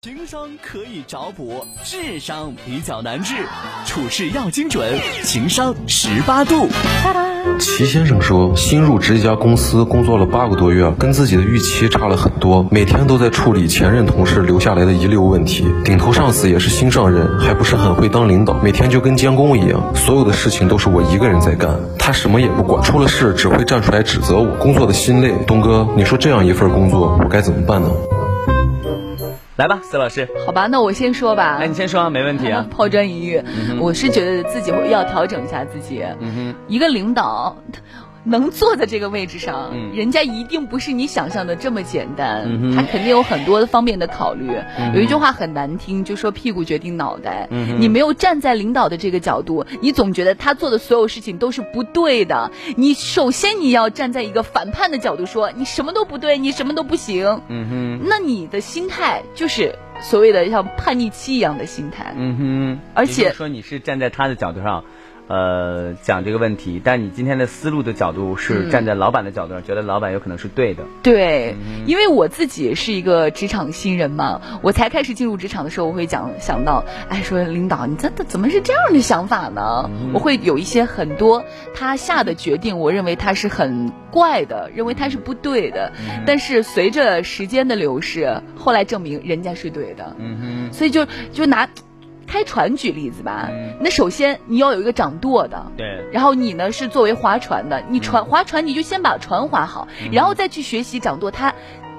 情商可以找补，智商比较难治。处事要精准，情商十八度。齐先生说，新入职一家公司，工作了八个多月，跟自己的预期差了很多，每天都在处理前任同事留下来的遗留问题。顶头上司也是新上任，还不是很会当领导，每天就跟监工一样，所有的事情都是我一个人在干，他什么也不管，出了事只会站出来指责我，工作的心累。东哥，你说这样一份工作，我该怎么办呢？来吧，司老师。好吧，那我先说吧。哎，你先说，没问题啊。抛砖引玉，我是觉得自己要调整一下自己。嗯哼，一个领导。能坐在这个位置上，人家一定不是你想象的这么简单，他肯定有很多方面的考虑。有一句话很难听，就说屁股决定脑袋。你没有站在领导的这个角度，你总觉得他做的所有事情都是不对的。你首先你要站在一个反叛的角度说，你什么都不对，你什么都不行。嗯哼，那你的心态就是所谓的像叛逆期一样的心态。嗯哼，而且说你是站在他的角度上。呃，讲这个问题，但你今天的思路的角度是站在老板的角度上，觉得老板有可能是对的。对，因为我自己是一个职场新人嘛，我才开始进入职场的时候，我会讲想到，哎，说领导，你这怎么是这样的想法呢？我会有一些很多他下的决定，我认为他是很怪的，认为他是不对的。但是随着时间的流逝，后来证明人家是对的。嗯哼，所以就就拿。开船举例子吧，那首先你要有一个掌舵的，对，然后你呢是作为划船的，你船划船你就先把船划好，然后再去学习掌舵他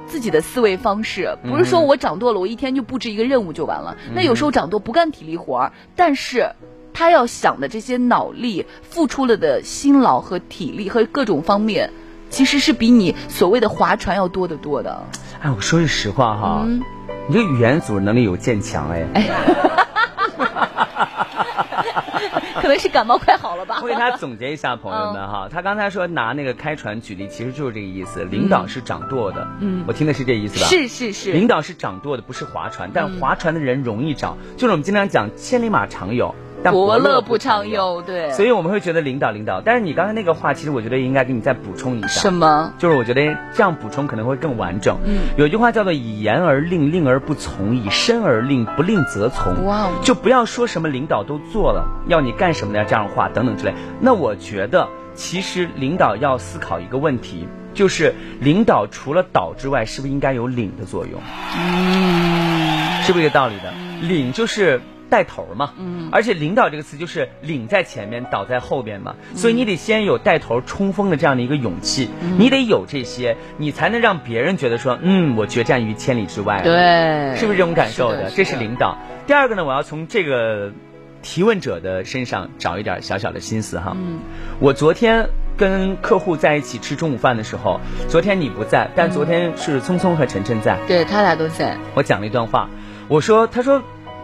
自己的思维方式，不是说我掌舵了，我一天就布置一个任务就完了。那有时候掌舵不干体力活儿，但是他要想的这些脑力付出了的辛劳和体力和各种方面，其实是比你所谓的划船要多得多的。哎，我说句实话哈，你这语言组织能力有渐强哎。可能是感冒快好了吧。我给他总结一下，朋友们哈，他刚才说拿那个开船举例，其实就是这个意思。领导是掌舵的，嗯，我听的是这意思吧？是是是。领导是掌舵的，不是划船，但划船的人容易找，就是我们经常讲千里马常有。伯乐不常有，对，所以我们会觉得领导领导。但是你刚才那个话，其实我觉得应该给你再补充一下。什么？就是我觉得这样补充可能会更完整。嗯，有句话叫做“以言而令，令而不从；以身而令，不令则从。”哇，就不要说什么领导都做了，要你干什么的这样的话等等之类。那我觉得，其实领导要思考一个问题，就是领导除了导之外，是不是应该有领的作用？嗯，是不是这个道理的？领就是。带头嘛，嗯，而且领导这个词就是领在前面，导在后边嘛，所以你得先有带头冲锋的这样的一个勇气，你得有这些，你才能让别人觉得说，嗯，我决战于千里之外，对，是不是这种感受的？这是领导。第二个呢，我要从这个提问者的身上找一点小小的心思哈。嗯，我昨天跟客户在一起吃中午饭的时候，昨天你不在，但昨天是聪聪和晨晨在，对他俩都在。我讲了一段话，我说，他说。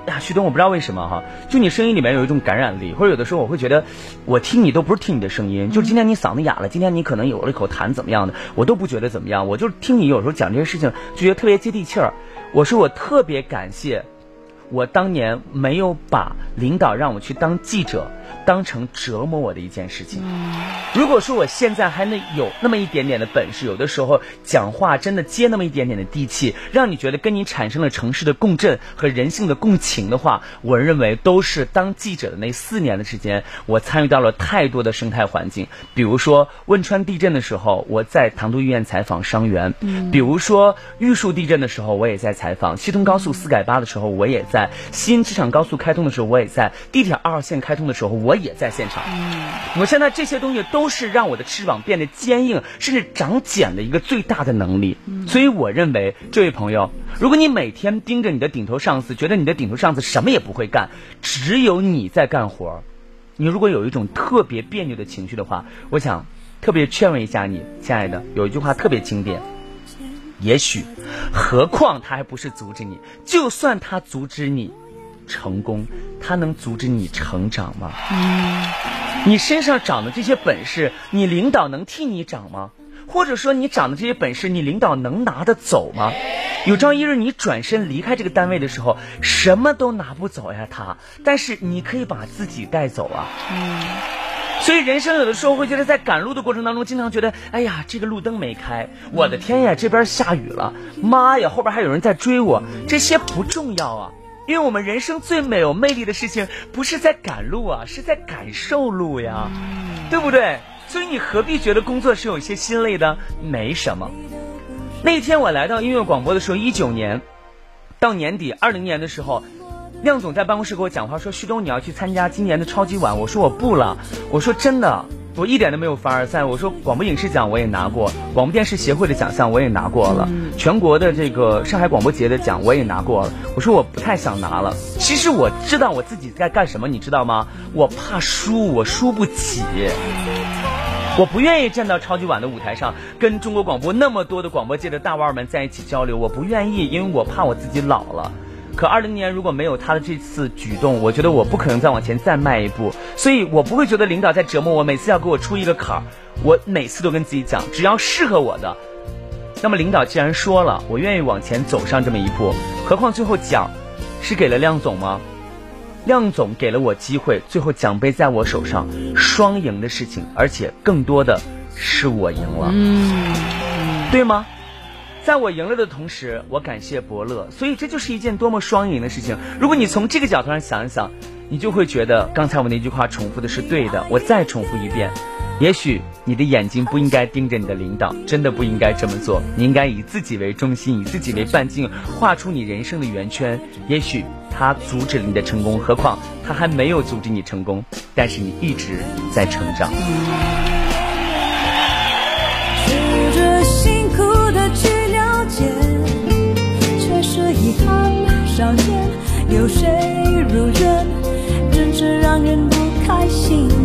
呀，徐东，我不知道为什么哈，就你声音里面有一种感染力，或者有的时候我会觉得，我听你都不是听你的声音，就今天你嗓子哑了，今天你可能有了一口痰怎么样的，我都不觉得怎么样，我就听你有时候讲这些事情，就觉得特别接地气儿。我说我特别感谢，我当年没有把领导让我去当记者。当成折磨我的一件事情。如果说我现在还能有那么一点点的本事，有的时候讲话真的接那么一点点的地气，让你觉得跟你产生了城市的共振和人性的共情的话，我认为都是当记者的那四年的时间，我参与到了太多的生态环境。比如说汶川地震的时候，我在唐都医院采访伤员；比如说玉树地震的时候，我也在采访；西通高速四改八的时候，我也在；新机场高速开通的时候，我也在；地铁二号线开通的时候，我。也在现场。我现在这些东西都是让我的翅膀变得坚硬，甚至长茧的一个最大的能力。所以我认为，这位朋友，如果你每天盯着你的顶头上司，觉得你的顶头上司什么也不会干，只有你在干活，你如果有一种特别别扭的情绪的话，我想特别劝慰一下你，亲爱的，有一句话特别经典。也许，何况他还不是阻止你，就算他阻止你。成功，他能阻止你成长吗？嗯，你身上长的这些本事，你领导能替你长吗？或者说，你长的这些本事，你领导能拿得走吗？有朝一日你转身离开这个单位的时候，什么都拿不走呀，他。但是你可以把自己带走啊。嗯。所以人生有的时候会觉得，在赶路的过程当中，经常觉得，哎呀，这个路灯没开，我的天呀，这边下雨了，妈呀，后边还有人在追我，这些不重要啊，因为我们人生最美有魅力的事情，不是在赶路啊，是在感受路呀，对不对？所以你何必觉得工作是有一些心累的？没什么。那天我来到音乐广播的时候，一九年到年底，二零年的时候。亮总在办公室给我讲话说：“旭东，你要去参加今年的超级碗。”我说：“我不了。”我说：“真的，我一点都没有凡尔赛。”我说：“广播影视奖我也拿过，广播电视协会的奖项我也拿过了，全国的这个上海广播节的奖我也拿过了。”我说：“我不太想拿了。其实我知道我自己在干什么，你知道吗？我怕输，我输不起。我不愿意站到超级碗的舞台上，跟中国广播那么多的广播界的大腕们在一起交流。我不愿意，因为我怕我自己老了。”可二零年如果没有他的这次举动，我觉得我不可能再往前再迈一步，所以我不会觉得领导在折磨我。每次要给我出一个坎儿，我每次都跟自己讲，只要适合我的，那么领导既然说了，我愿意往前走上这么一步。何况最后奖是给了亮总吗？亮总给了我机会，最后奖杯在我手上，双赢的事情，而且更多的是我赢了，嗯，对吗？在我赢了的同时，我感谢伯乐，所以这就是一件多么双赢的事情。如果你从这个角度上想一想，你就会觉得刚才我那句话重复的是对的。我再重复一遍，也许你的眼睛不应该盯着你的领导，真的不应该这么做。你应该以自己为中心，以自己为半径，画出你人生的圆圈。也许他阻止了你的成功，何况他还没有阻止你成功，但是你一直在成长。有谁如愿，真是让人不开心。